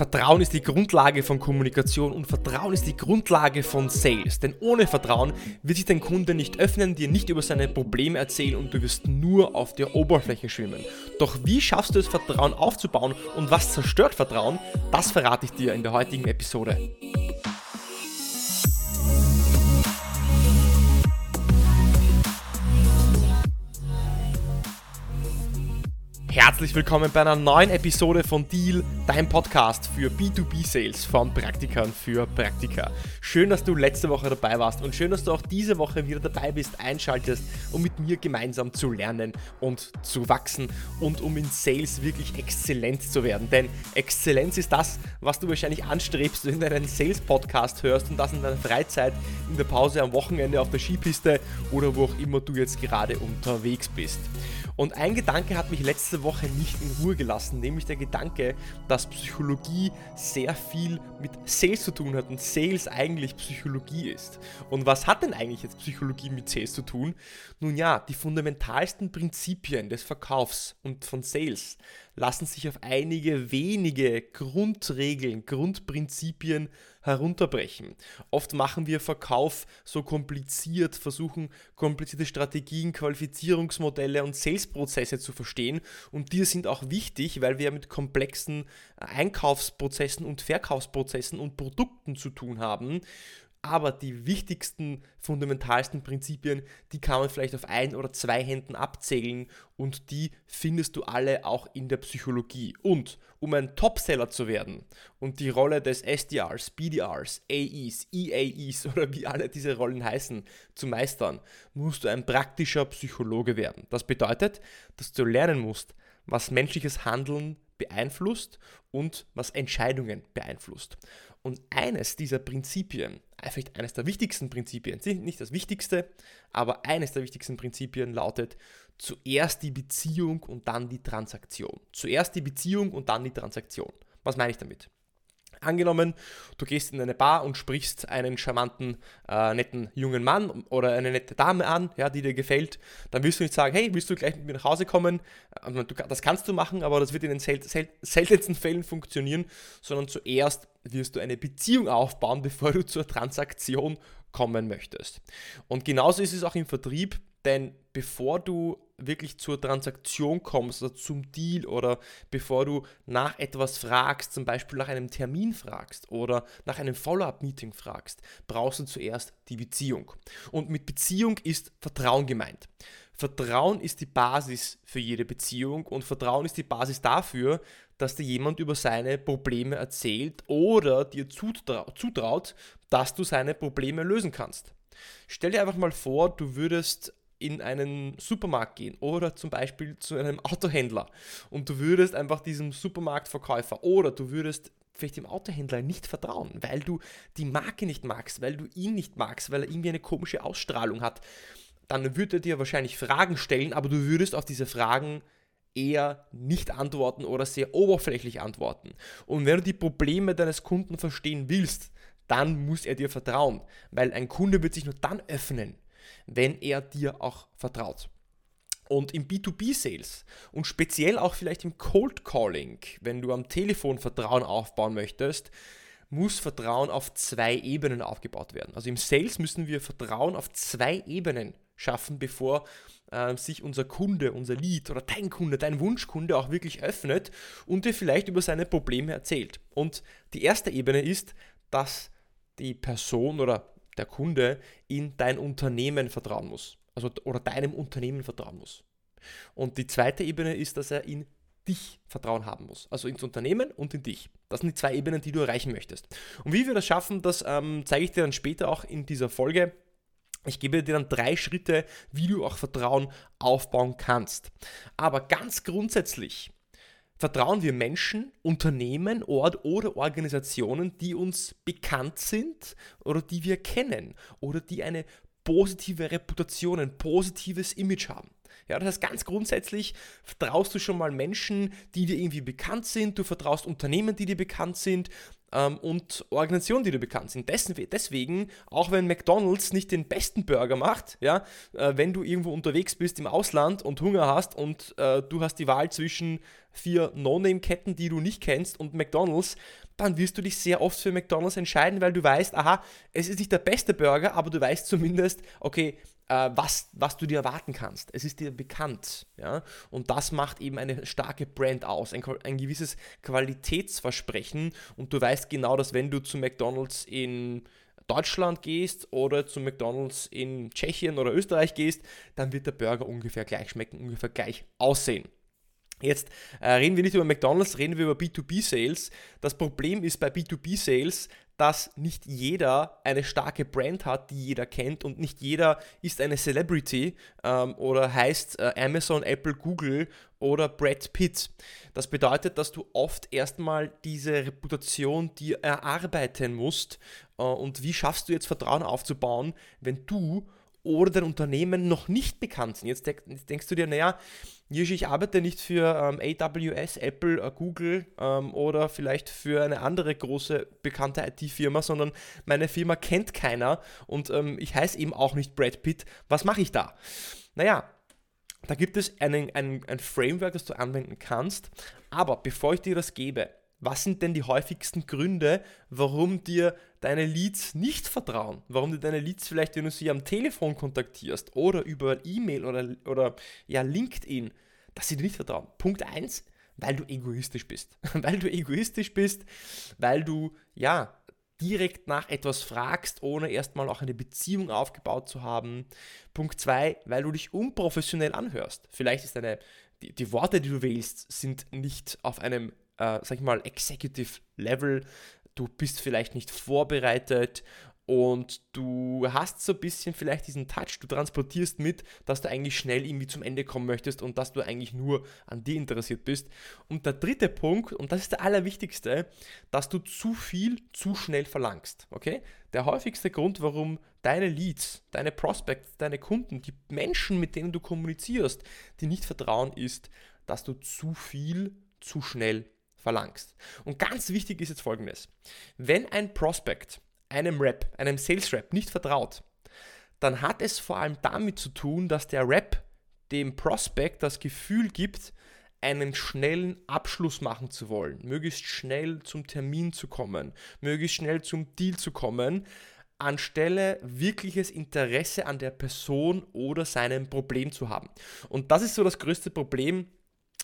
Vertrauen ist die Grundlage von Kommunikation und Vertrauen ist die Grundlage von Sales. Denn ohne Vertrauen wird sich dein Kunde nicht öffnen, dir nicht über seine Probleme erzählen und du wirst nur auf der Oberfläche schwimmen. Doch wie schaffst du es, Vertrauen aufzubauen und was zerstört Vertrauen? Das verrate ich dir in der heutigen Episode. Herzlich willkommen bei einer neuen Episode von Deal, dein Podcast für B2B-Sales von Praktikern für Praktika. Schön, dass du letzte Woche dabei warst und schön, dass du auch diese Woche wieder dabei bist, einschaltest, um mit mir gemeinsam zu lernen und zu wachsen und um in Sales wirklich exzellent zu werden. Denn Exzellenz ist das, was du wahrscheinlich anstrebst, wenn du einen Sales-Podcast hörst und das in deiner Freizeit, in der Pause am Wochenende auf der Skipiste oder wo auch immer du jetzt gerade unterwegs bist. Und ein Gedanke hat mich letzte Woche nicht in Ruhe gelassen, nämlich der Gedanke, dass Psychologie sehr viel mit Sales zu tun hat und Sales eigentlich Psychologie ist. Und was hat denn eigentlich jetzt Psychologie mit Sales zu tun? Nun ja, die fundamentalsten Prinzipien des Verkaufs und von Sales lassen sich auf einige wenige Grundregeln, Grundprinzipien herunterbrechen. Oft machen wir Verkauf so kompliziert, versuchen komplizierte Strategien, Qualifizierungsmodelle und Salesprozesse zu verstehen und die sind auch wichtig, weil wir mit komplexen Einkaufsprozessen und Verkaufsprozessen und Produkten zu tun haben aber die wichtigsten, fundamentalsten Prinzipien, die kann man vielleicht auf ein oder zwei Händen abzählen und die findest du alle auch in der Psychologie. Und um ein Topseller zu werden und die Rolle des SDRs, BDRs, AEs, EAEs oder wie alle diese Rollen heißen, zu meistern, musst du ein praktischer Psychologe werden. Das bedeutet, dass du lernen musst, was menschliches Handeln beeinflusst und was Entscheidungen beeinflusst. Und eines dieser Prinzipien, vielleicht eines der wichtigsten Prinzipien, nicht das wichtigste, aber eines der wichtigsten Prinzipien lautet zuerst die Beziehung und dann die Transaktion. Zuerst die Beziehung und dann die Transaktion. Was meine ich damit? Angenommen, du gehst in eine Bar und sprichst einen charmanten, äh, netten jungen Mann oder eine nette Dame an, ja, die dir gefällt, dann wirst du nicht sagen, hey, willst du gleich mit mir nach Hause kommen? Ähm, das kannst du machen, aber das wird in den sel sel seltensten Fällen funktionieren, sondern zuerst wirst du eine Beziehung aufbauen, bevor du zur Transaktion kommen möchtest. Und genauso ist es auch im Vertrieb, denn bevor du wirklich zur Transaktion kommst oder zum Deal oder bevor du nach etwas fragst, zum Beispiel nach einem Termin fragst oder nach einem Follow-up-Meeting fragst, brauchst du zuerst die Beziehung. Und mit Beziehung ist Vertrauen gemeint. Vertrauen ist die Basis für jede Beziehung und Vertrauen ist die Basis dafür, dass dir jemand über seine Probleme erzählt oder dir zutraut, dass du seine Probleme lösen kannst. Stell dir einfach mal vor, du würdest in einen Supermarkt gehen oder zum Beispiel zu einem Autohändler und du würdest einfach diesem Supermarktverkäufer oder du würdest vielleicht dem Autohändler nicht vertrauen, weil du die Marke nicht magst, weil du ihn nicht magst, weil er irgendwie eine komische Ausstrahlung hat, dann würde er dir wahrscheinlich Fragen stellen, aber du würdest auf diese Fragen eher nicht antworten oder sehr oberflächlich antworten. Und wenn du die Probleme deines Kunden verstehen willst, dann muss er dir vertrauen, weil ein Kunde wird sich nur dann öffnen, wenn er dir auch vertraut. Und im B2B-Sales und speziell auch vielleicht im Cold Calling, wenn du am Telefon Vertrauen aufbauen möchtest, muss Vertrauen auf zwei Ebenen aufgebaut werden. Also im Sales müssen wir Vertrauen auf zwei Ebenen schaffen, bevor äh, sich unser Kunde, unser Lead oder dein Kunde, dein Wunschkunde auch wirklich öffnet und dir vielleicht über seine Probleme erzählt. Und die erste Ebene ist, dass die Person oder der Kunde in dein Unternehmen vertrauen muss. Also, oder deinem Unternehmen vertrauen muss. Und die zweite Ebene ist, dass er in dich Vertrauen haben muss. Also ins Unternehmen und in dich. Das sind die zwei Ebenen, die du erreichen möchtest. Und wie wir das schaffen, das ähm, zeige ich dir dann später auch in dieser Folge. Ich gebe dir dann drei Schritte, wie du auch Vertrauen aufbauen kannst. Aber ganz grundsätzlich vertrauen wir Menschen, Unternehmen, Ort oder Organisationen, die uns bekannt sind oder die wir kennen oder die eine positive Reputation, ein positives Image haben. Ja, das heißt, ganz grundsätzlich vertraust du schon mal Menschen, die dir irgendwie bekannt sind, du vertraust Unternehmen, die dir bekannt sind, ähm, und Organisationen, die du bekannt sind. Deswegen, auch wenn McDonald's nicht den besten Burger macht, ja, äh, wenn du irgendwo unterwegs bist im Ausland und Hunger hast und äh, du hast die Wahl zwischen vier No-Name-Ketten, die du nicht kennst, und McDonald's, dann wirst du dich sehr oft für McDonald's entscheiden, weil du weißt, aha, es ist nicht der beste Burger, aber du weißt zumindest, okay, äh, was, was du dir erwarten kannst. Es ist dir bekannt. Ja? Und das macht eben eine starke Brand aus, ein, ein gewisses Qualitätsversprechen. Und du weißt genau, dass wenn du zu McDonald's in Deutschland gehst oder zu McDonald's in Tschechien oder Österreich gehst, dann wird der Burger ungefähr gleich schmecken, ungefähr gleich aussehen. Jetzt äh, reden wir nicht über McDonald's, reden wir über B2B-Sales. Das Problem ist bei B2B-Sales, dass nicht jeder eine starke Brand hat, die jeder kennt und nicht jeder ist eine Celebrity ähm, oder heißt äh, Amazon, Apple, Google oder Brad Pitt. Das bedeutet, dass du oft erstmal diese Reputation dir erarbeiten musst äh, und wie schaffst du jetzt Vertrauen aufzubauen, wenn du oder dein Unternehmen noch nicht bekannt sind. Jetzt, denkst du dir, naja, ich arbeite nicht für ähm, AWS, Apple, äh, Google ähm, oder vielleicht für eine andere große bekannte IT-Firma, sondern meine Firma kennt keiner und ähm, ich heiße eben auch nicht Brad Pitt. Was mache ich da? Naja, da gibt es einen, ein, ein Framework, das du anwenden kannst. Aber bevor ich dir das gebe, was sind denn die häufigsten Gründe, warum dir deine Leads nicht vertrauen? Warum dir deine Leads vielleicht, wenn du sie am Telefon kontaktierst oder über E-Mail oder, oder ja, LinkedIn, dass sie dir nicht vertrauen? Punkt 1, weil du egoistisch bist. weil du egoistisch bist, weil du ja direkt nach etwas fragst, ohne erstmal auch eine Beziehung aufgebaut zu haben. Punkt 2, weil du dich unprofessionell anhörst. Vielleicht ist deine, die, die Worte, die du wählst, sind nicht auf einem äh, sag ich mal, Executive Level. Du bist vielleicht nicht vorbereitet und du hast so ein bisschen vielleicht diesen Touch, du transportierst mit, dass du eigentlich schnell irgendwie zum Ende kommen möchtest und dass du eigentlich nur an dir interessiert bist. Und der dritte Punkt, und das ist der allerwichtigste, dass du zu viel zu schnell verlangst. Okay? Der häufigste Grund, warum deine Leads, deine Prospects, deine Kunden, die Menschen, mit denen du kommunizierst, die nicht vertrauen, ist, dass du zu viel zu schnell verlangst. Und ganz wichtig ist jetzt folgendes. Wenn ein Prospect einem Rep, einem Sales Rep nicht vertraut, dann hat es vor allem damit zu tun, dass der Rep dem Prospect das Gefühl gibt, einen schnellen Abschluss machen zu wollen, möglichst schnell zum Termin zu kommen, möglichst schnell zum Deal zu kommen, anstelle wirkliches Interesse an der Person oder seinem Problem zu haben. Und das ist so das größte Problem,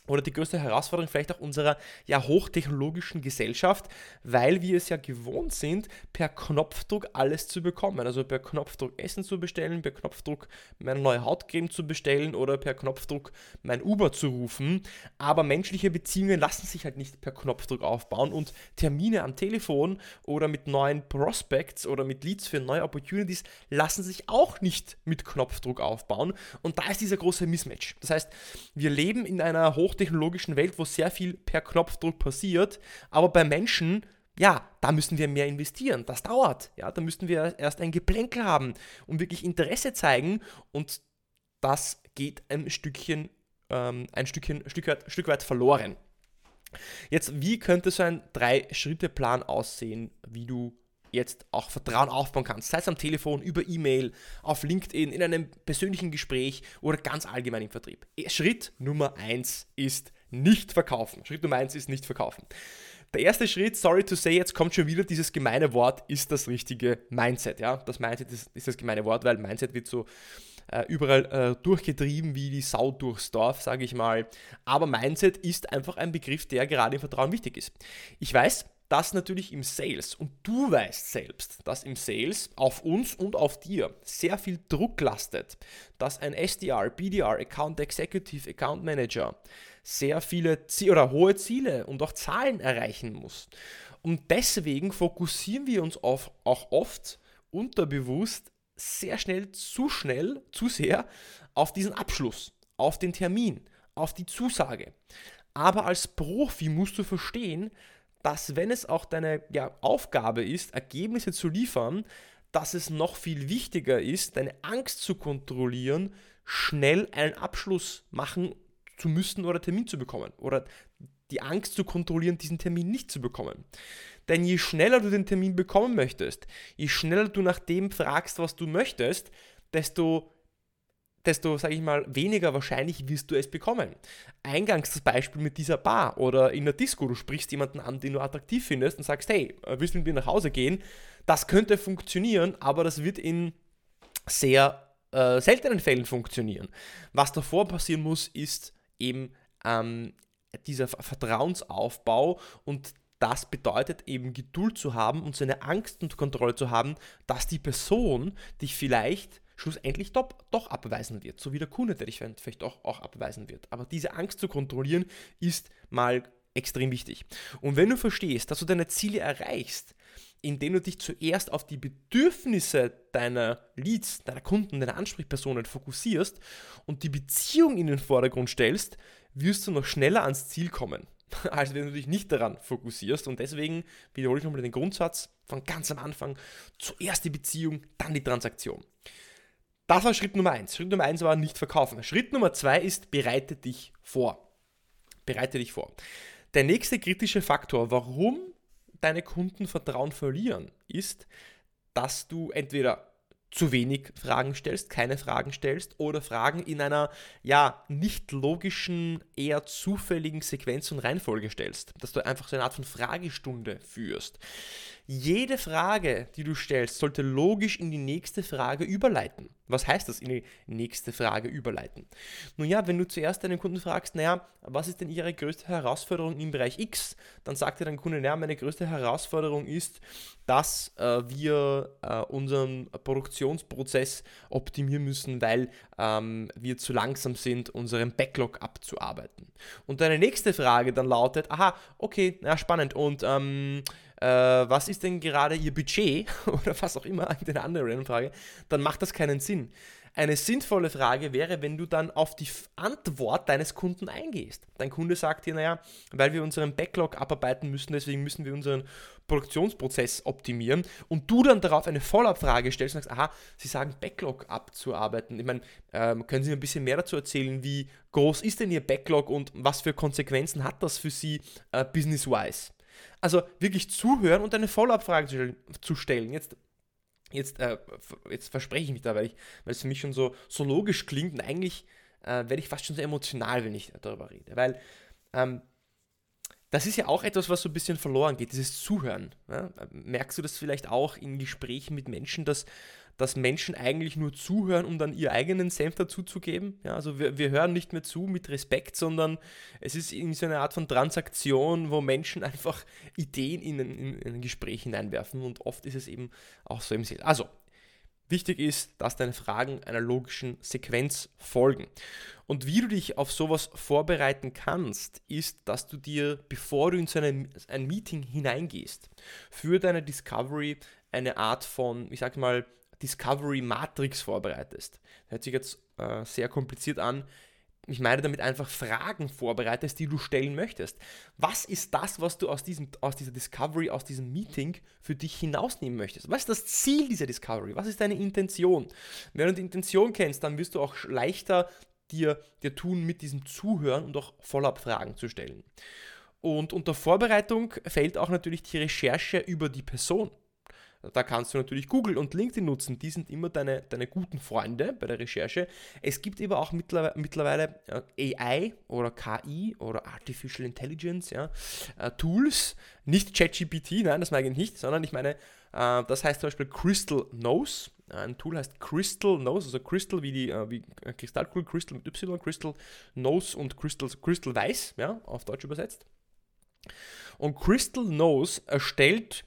oder die größte Herausforderung vielleicht auch unserer ja hochtechnologischen Gesellschaft, weil wir es ja gewohnt sind, per Knopfdruck alles zu bekommen. Also per Knopfdruck Essen zu bestellen, per Knopfdruck meine neue Hautcreme zu bestellen oder per Knopfdruck mein Uber zu rufen. Aber menschliche Beziehungen lassen sich halt nicht per Knopfdruck aufbauen und Termine am Telefon oder mit neuen Prospects oder mit Leads für neue Opportunities lassen sich auch nicht mit Knopfdruck aufbauen. Und da ist dieser große Mismatch. Das heißt, wir leben in einer hoch hochtechnologischen Welt, wo sehr viel per Knopfdruck passiert, aber bei Menschen, ja, da müssen wir mehr investieren. Das dauert. Ja, da müssten wir erst ein Geplänkel haben und wirklich Interesse zeigen und das geht ein Stückchen, ähm, ein Stückchen, Stück weit, Stück weit verloren. Jetzt, wie könnte so ein Drei-Schritte-Plan aussehen, wie du jetzt auch Vertrauen aufbauen kannst, sei es am Telefon, über E-Mail, auf LinkedIn, in einem persönlichen Gespräch oder ganz allgemein im Vertrieb. Schritt Nummer eins ist nicht verkaufen. Schritt Nummer eins ist nicht verkaufen. Der erste Schritt, sorry to say, jetzt kommt schon wieder dieses gemeine Wort, ist das richtige Mindset. Ja? Das Mindset ist, ist das gemeine Wort, weil Mindset wird so äh, überall äh, durchgetrieben wie die Sau durchs Dorf, sage ich mal. Aber Mindset ist einfach ein Begriff, der gerade im Vertrauen wichtig ist. Ich weiß, dass natürlich im Sales, und du weißt selbst, dass im Sales auf uns und auf dir sehr viel Druck lastet, dass ein SDR, BDR, Account Executive, Account Manager sehr viele Ziele oder hohe Ziele und auch Zahlen erreichen muss. Und deswegen fokussieren wir uns auf, auch oft unterbewusst sehr schnell, zu schnell, zu sehr auf diesen Abschluss, auf den Termin, auf die Zusage. Aber als Profi musst du verstehen, dass wenn es auch deine ja, Aufgabe ist, Ergebnisse zu liefern, dass es noch viel wichtiger ist, deine Angst zu kontrollieren, schnell einen Abschluss machen zu müssen oder Termin zu bekommen oder die Angst zu kontrollieren, diesen Termin nicht zu bekommen. Denn je schneller du den Termin bekommen möchtest, je schneller du nach dem fragst, was du möchtest, desto desto, sage ich mal, weniger wahrscheinlich wirst du es bekommen. Eingangs das Beispiel mit dieser Bar oder in der Disco, du sprichst jemanden an, den du attraktiv findest und sagst, hey, willst du mit mir nach Hause gehen? Das könnte funktionieren, aber das wird in sehr äh, seltenen Fällen funktionieren. Was davor passieren muss, ist eben ähm, dieser Vertrauensaufbau und das bedeutet eben Geduld zu haben und seine Angst und Kontrolle zu haben, dass die Person dich vielleicht schlussendlich doch, doch abweisen wird, so wie der Kunde, der dich vielleicht auch, auch abweisen wird. Aber diese Angst zu kontrollieren ist mal extrem wichtig. Und wenn du verstehst, dass du deine Ziele erreichst, indem du dich zuerst auf die Bedürfnisse deiner Leads, deiner Kunden, deiner Ansprechpersonen fokussierst und die Beziehung in den Vordergrund stellst, wirst du noch schneller ans Ziel kommen, als wenn du dich nicht daran fokussierst. Und deswegen wiederhole ich nochmal den Grundsatz von ganz am Anfang, zuerst die Beziehung, dann die Transaktion. Das war Schritt Nummer eins. Schritt Nummer eins war nicht verkaufen. Schritt Nummer zwei ist, bereite dich vor. Bereite dich vor. Der nächste kritische Faktor, warum deine Kunden Vertrauen verlieren, ist, dass du entweder zu wenig Fragen stellst, keine Fragen stellst oder Fragen in einer ja nicht logischen, eher zufälligen Sequenz und Reihenfolge stellst, dass du einfach so eine Art von Fragestunde führst. Jede Frage, die du stellst, sollte logisch in die nächste Frage überleiten. Was heißt das, in die nächste Frage überleiten? Nun ja, wenn du zuerst deinen Kunden fragst, naja, was ist denn Ihre größte Herausforderung im Bereich X? Dann sagt dir dein Kunde, naja, meine größte Herausforderung ist, dass äh, wir äh, unseren Produktionsprozess optimieren müssen, weil ähm, wir zu langsam sind, unseren Backlog abzuarbeiten. Und deine nächste Frage dann lautet, aha, okay, na spannend, und ähm, äh, was ist denn gerade Ihr Budget oder was auch immer, eine andere Frage, dann macht das keinen Sinn. Eine sinnvolle Frage wäre, wenn du dann auf die Antwort deines Kunden eingehst. Dein Kunde sagt dir, naja, weil wir unseren Backlog abarbeiten müssen, deswegen müssen wir unseren Produktionsprozess optimieren und du dann darauf eine Follow-up-Frage stellst und sagst, aha, Sie sagen Backlog abzuarbeiten. Ich meine, ähm, können Sie mir ein bisschen mehr dazu erzählen, wie groß ist denn Ihr Backlog und was für Konsequenzen hat das für Sie äh, business-wise? Also wirklich zuhören und eine Follow-up-Frage zu stellen. Jetzt, jetzt, äh, jetzt verspreche ich mich da, weil, ich, weil es für mich schon so, so logisch klingt und eigentlich äh, werde ich fast schon so emotional, wenn ich darüber rede. Weil ähm, das ist ja auch etwas, was so ein bisschen verloren geht, dieses Zuhören. Ja? Merkst du das vielleicht auch in Gesprächen mit Menschen, dass dass Menschen eigentlich nur zuhören, um dann ihren eigenen Senf dazuzugeben. Ja, also wir, wir hören nicht mehr zu mit Respekt, sondern es ist in so eine Art von Transaktion, wo Menschen einfach Ideen in, in, in ein Gespräch hineinwerfen und oft ist es eben auch so im Sinn. Also, Wichtig ist, dass deine Fragen einer logischen Sequenz folgen. Und wie du dich auf sowas vorbereiten kannst, ist, dass du dir, bevor du in so ein, ein Meeting hineingehst, für deine Discovery eine Art von, ich sag mal, Discovery Matrix vorbereitest. Hört sich jetzt äh, sehr kompliziert an. Ich meine damit einfach Fragen vorbereitest, die du stellen möchtest. Was ist das, was du aus, diesem, aus dieser Discovery, aus diesem Meeting für dich hinausnehmen möchtest? Was ist das Ziel dieser Discovery? Was ist deine Intention? Wenn du die Intention kennst, dann wirst du auch leichter dir, dir tun, mit diesem Zuhören und auch Follow-up-Fragen zu stellen. Und unter Vorbereitung fällt auch natürlich die Recherche über die Person. Da kannst du natürlich Google und LinkedIn nutzen. Die sind immer deine, deine guten Freunde bei der Recherche. Es gibt aber auch mittlerweile AI oder KI oder Artificial Intelligence ja, äh, Tools. Nicht ChatGPT, nein, das meine ich nicht, sondern ich meine, äh, das heißt zum Beispiel Crystal Knows. Ein Tool heißt Crystal Knows, also Crystal wie die äh, wie Kristallkugel, Crystal mit Y, Crystal Knows und Crystal, Crystal Weiß, ja, auf Deutsch übersetzt. Und Crystal Knows erstellt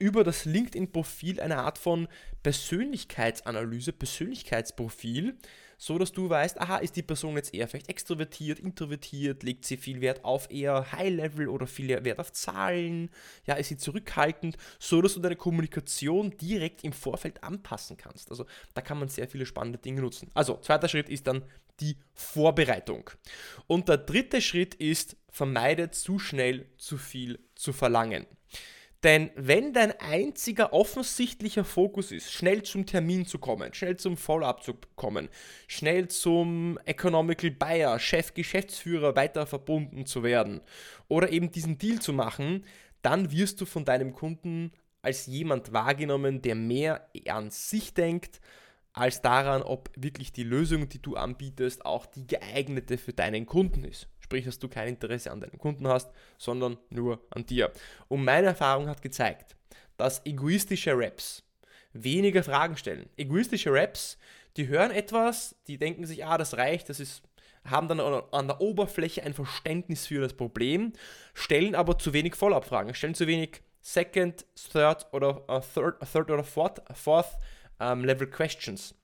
über das LinkedIn-Profil eine Art von Persönlichkeitsanalyse, Persönlichkeitsprofil, so dass du weißt, aha, ist die Person jetzt eher vielleicht extrovertiert, introvertiert, legt sie viel Wert auf eher High-Level oder viel Wert auf Zahlen, ja, ist sie zurückhaltend, so dass du deine Kommunikation direkt im Vorfeld anpassen kannst. Also da kann man sehr viele spannende Dinge nutzen. Also, zweiter Schritt ist dann die Vorbereitung. Und der dritte Schritt ist, vermeide zu schnell zu viel zu verlangen. Denn wenn dein einziger offensichtlicher Fokus ist, schnell zum Termin zu kommen, schnell zum Follow-up zu kommen, schnell zum Economical Buyer, Chef, Geschäftsführer weiter verbunden zu werden oder eben diesen Deal zu machen, dann wirst du von deinem Kunden als jemand wahrgenommen, der mehr an sich denkt, als daran, ob wirklich die Lösung, die du anbietest, auch die geeignete für deinen Kunden ist. Sprich, dass du kein Interesse an deinem Kunden hast, sondern nur an dir. Und meine Erfahrung hat gezeigt, dass egoistische Raps weniger Fragen stellen. Egoistische Raps, die hören etwas, die denken sich, ah, das reicht, das ist haben dann an der Oberfläche ein Verständnis für das Problem, stellen aber zu wenig Follow-up-Fragen, stellen zu wenig Second, Third oder uh, third, third oder Fourth, fourth um, Level Questions.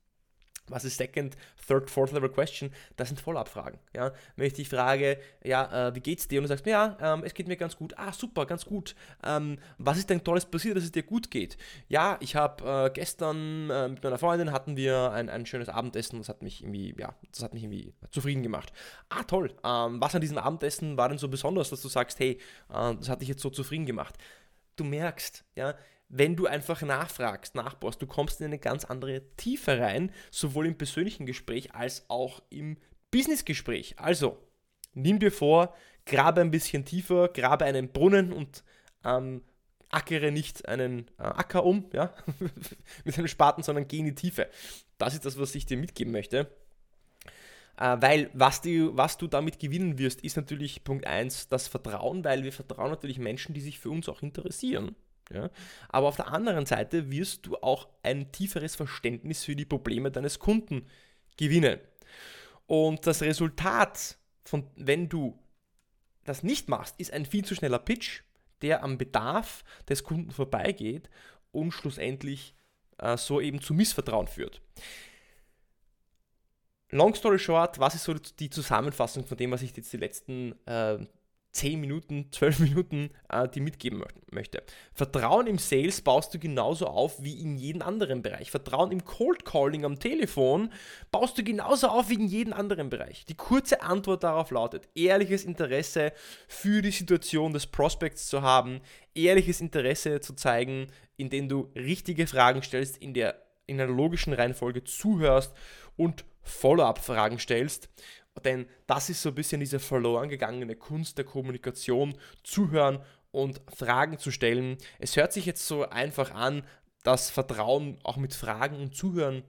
Was ist Second, Third, Fourth Level Question? Das sind Follow-up-Fragen. Ja? Wenn ich dich frage, ja, äh, wie geht's dir? Und du sagst mir, ja, ähm, es geht mir ganz gut. Ah, super, ganz gut. Ähm, was ist denn Tolles passiert, dass es dir gut geht? Ja, ich habe äh, gestern äh, mit meiner Freundin hatten wir ein, ein schönes Abendessen. Das hat mich irgendwie, ja, das hat mich irgendwie zufrieden gemacht. Ah, toll. Ähm, was an diesem Abendessen war denn so besonders, dass du sagst, hey, äh, das hat dich jetzt so zufrieden gemacht? Du merkst, ja, wenn du einfach nachfragst, nachbaust, du kommst in eine ganz andere Tiefe rein, sowohl im persönlichen Gespräch als auch im Businessgespräch. Also, nimm dir vor, grabe ein bisschen tiefer, grabe einen Brunnen und ähm, ackere nicht einen äh, Acker um, ja, mit einem Spaten, sondern geh in die Tiefe. Das ist das, was ich dir mitgeben möchte. Äh, weil was du, was du damit gewinnen wirst, ist natürlich Punkt 1 das Vertrauen, weil wir vertrauen natürlich Menschen, die sich für uns auch interessieren. Ja? Aber auf der anderen Seite wirst du auch ein tieferes Verständnis für die Probleme deines Kunden gewinnen. Und das Resultat von, wenn du das nicht machst, ist ein viel zu schneller Pitch, der am Bedarf des Kunden vorbeigeht und schlussendlich äh, so eben zu Missvertrauen führt. Long story short, was ist so die Zusammenfassung von dem, was ich jetzt die letzten äh, 10 Minuten, 12 Minuten äh, die mitgeben möchte. Vertrauen im Sales baust du genauso auf wie in jedem anderen Bereich. Vertrauen im Cold Calling am Telefon baust du genauso auf wie in jedem anderen Bereich. Die kurze Antwort darauf lautet, ehrliches Interesse für die Situation des Prospects zu haben, ehrliches Interesse zu zeigen, indem du richtige Fragen stellst, in der in einer logischen Reihenfolge zuhörst und Follow-up-Fragen stellst denn das ist so ein bisschen diese verloren gegangene Kunst der Kommunikation, zuhören und Fragen zu stellen. Es hört sich jetzt so einfach an, dass Vertrauen auch mit Fragen und Zuhören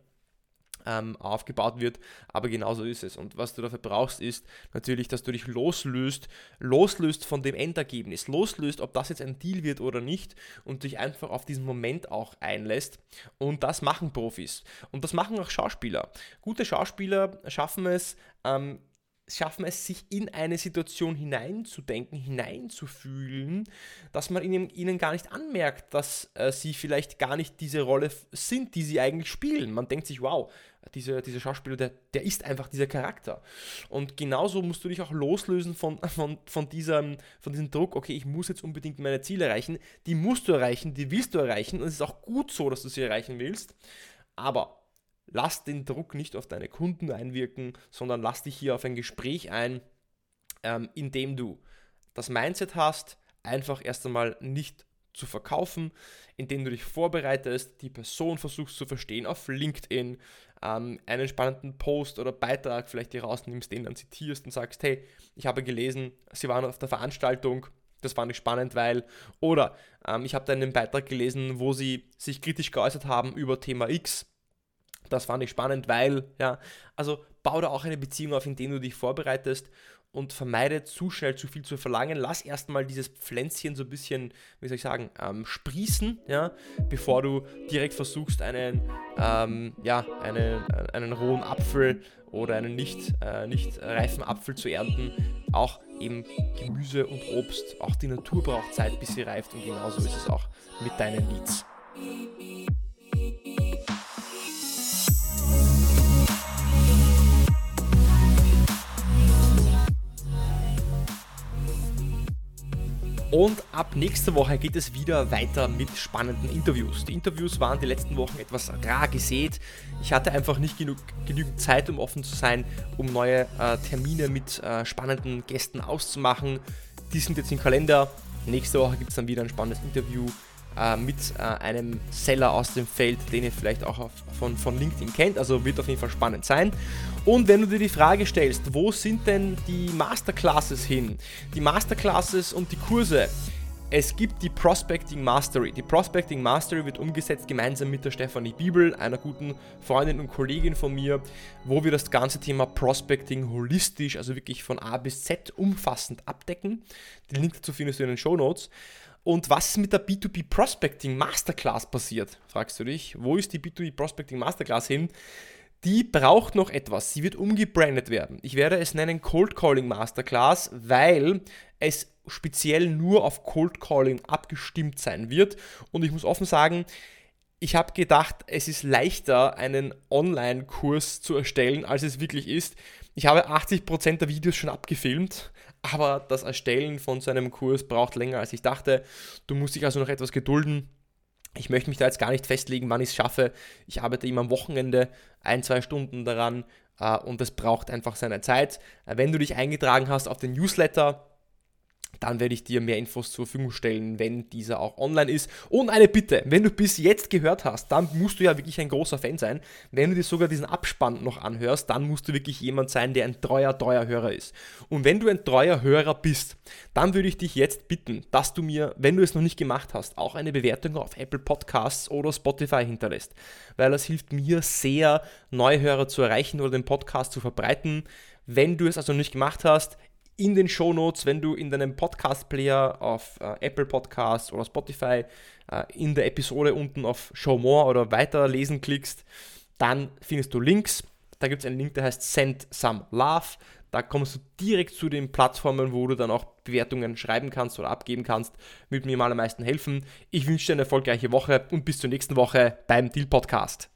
ähm, aufgebaut wird, aber genauso ist es. Und was du dafür brauchst, ist natürlich, dass du dich loslöst, loslöst von dem Endergebnis, loslöst, ob das jetzt ein Deal wird oder nicht und dich einfach auf diesen Moment auch einlässt. Und das machen Profis. Und das machen auch Schauspieler. Gute Schauspieler schaffen es, ähm, schaffen es, sich in eine Situation hineinzudenken, hineinzufühlen, dass man ihnen, ihnen gar nicht anmerkt, dass äh, sie vielleicht gar nicht diese Rolle sind, die sie eigentlich spielen. Man denkt sich, wow, dieser, dieser Schauspieler, der, der ist einfach dieser Charakter. Und genauso musst du dich auch loslösen von, von, von, diesem, von diesem Druck, okay, ich muss jetzt unbedingt meine Ziele erreichen. Die musst du erreichen, die willst du erreichen und es ist auch gut so, dass du sie erreichen willst. Aber lass den Druck nicht auf deine Kunden einwirken, sondern lass dich hier auf ein Gespräch ein, ähm, in dem du das Mindset hast, einfach erst einmal nicht zu verkaufen, indem du dich vorbereitest, die Person versuchst zu verstehen auf LinkedIn, ähm, einen spannenden Post oder Beitrag vielleicht dir rausnimmst, den dann zitierst und sagst, hey, ich habe gelesen, Sie waren auf der Veranstaltung, das fand ich spannend, weil, oder ähm, ich habe da einen Beitrag gelesen, wo Sie sich kritisch geäußert haben über Thema X das fand ich spannend, weil, ja, also bau da auch eine Beziehung auf, indem du dich vorbereitest und vermeide zu schnell zu viel zu verlangen. Lass erstmal dieses Pflänzchen so ein bisschen, wie soll ich sagen, ähm, sprießen, ja, bevor du direkt versuchst, einen, ähm, ja, einen, einen rohen Apfel oder einen nicht, äh, nicht reifen Apfel zu ernten. Auch eben Gemüse und Obst, auch die Natur braucht Zeit, bis sie reift und genauso ist es auch mit deinen Leads. Und ab nächster Woche geht es wieder weiter mit spannenden Interviews. Die Interviews waren die letzten Wochen etwas rar gesät. Ich hatte einfach nicht genug, genügend Zeit, um offen zu sein, um neue äh, Termine mit äh, spannenden Gästen auszumachen. Die sind jetzt im Kalender Nächste Woche gibt es dann wieder ein spannendes Interview mit äh, einem Seller aus dem Feld, den ihr vielleicht auch auf, von, von LinkedIn kennt. Also wird auf jeden Fall spannend sein. Und wenn du dir die Frage stellst, wo sind denn die Masterclasses hin? Die Masterclasses und die Kurse. Es gibt die Prospecting Mastery. Die Prospecting Mastery wird umgesetzt gemeinsam mit der Stefanie Bibel, einer guten Freundin und Kollegin von mir, wo wir das ganze Thema Prospecting holistisch, also wirklich von A bis Z umfassend abdecken. Den Link dazu findest du in den Show Notes. Und was ist mit der B2B Prospecting Masterclass passiert, fragst du dich. Wo ist die B2B Prospecting Masterclass hin? Die braucht noch etwas. Sie wird umgebrandet werden. Ich werde es nennen Cold Calling Masterclass, weil es speziell nur auf Cold Calling abgestimmt sein wird. Und ich muss offen sagen, ich habe gedacht, es ist leichter, einen Online-Kurs zu erstellen, als es wirklich ist. Ich habe 80% der Videos schon abgefilmt, aber das Erstellen von so einem Kurs braucht länger, als ich dachte. Du musst dich also noch etwas gedulden. Ich möchte mich da jetzt gar nicht festlegen, wann ich es schaffe. Ich arbeite immer am Wochenende ein, zwei Stunden daran äh, und das braucht einfach seine Zeit. Äh, wenn du dich eingetragen hast auf den Newsletter, dann werde ich dir mehr Infos zur Verfügung stellen, wenn dieser auch online ist. Und eine Bitte, wenn du bis jetzt gehört hast, dann musst du ja wirklich ein großer Fan sein. Wenn du dir sogar diesen Abspann noch anhörst, dann musst du wirklich jemand sein, der ein treuer, treuer Hörer ist. Und wenn du ein treuer Hörer bist, dann würde ich dich jetzt bitten, dass du mir, wenn du es noch nicht gemacht hast, auch eine Bewertung auf Apple Podcasts oder Spotify hinterlässt. Weil das hilft mir sehr, Neuhörer zu erreichen oder den Podcast zu verbreiten. Wenn du es also nicht gemacht hast, in den Show Notes, wenn du in deinem Podcast-Player auf äh, Apple Podcasts oder Spotify äh, in der Episode unten auf Show More oder Weiterlesen klickst, dann findest du Links. Da gibt es einen Link, der heißt Send Some Love. Da kommst du direkt zu den Plattformen, wo du dann auch Bewertungen schreiben kannst oder abgeben kannst. Würde mir mal am meisten helfen. Ich wünsche dir eine erfolgreiche Woche und bis zur nächsten Woche beim Deal Podcast.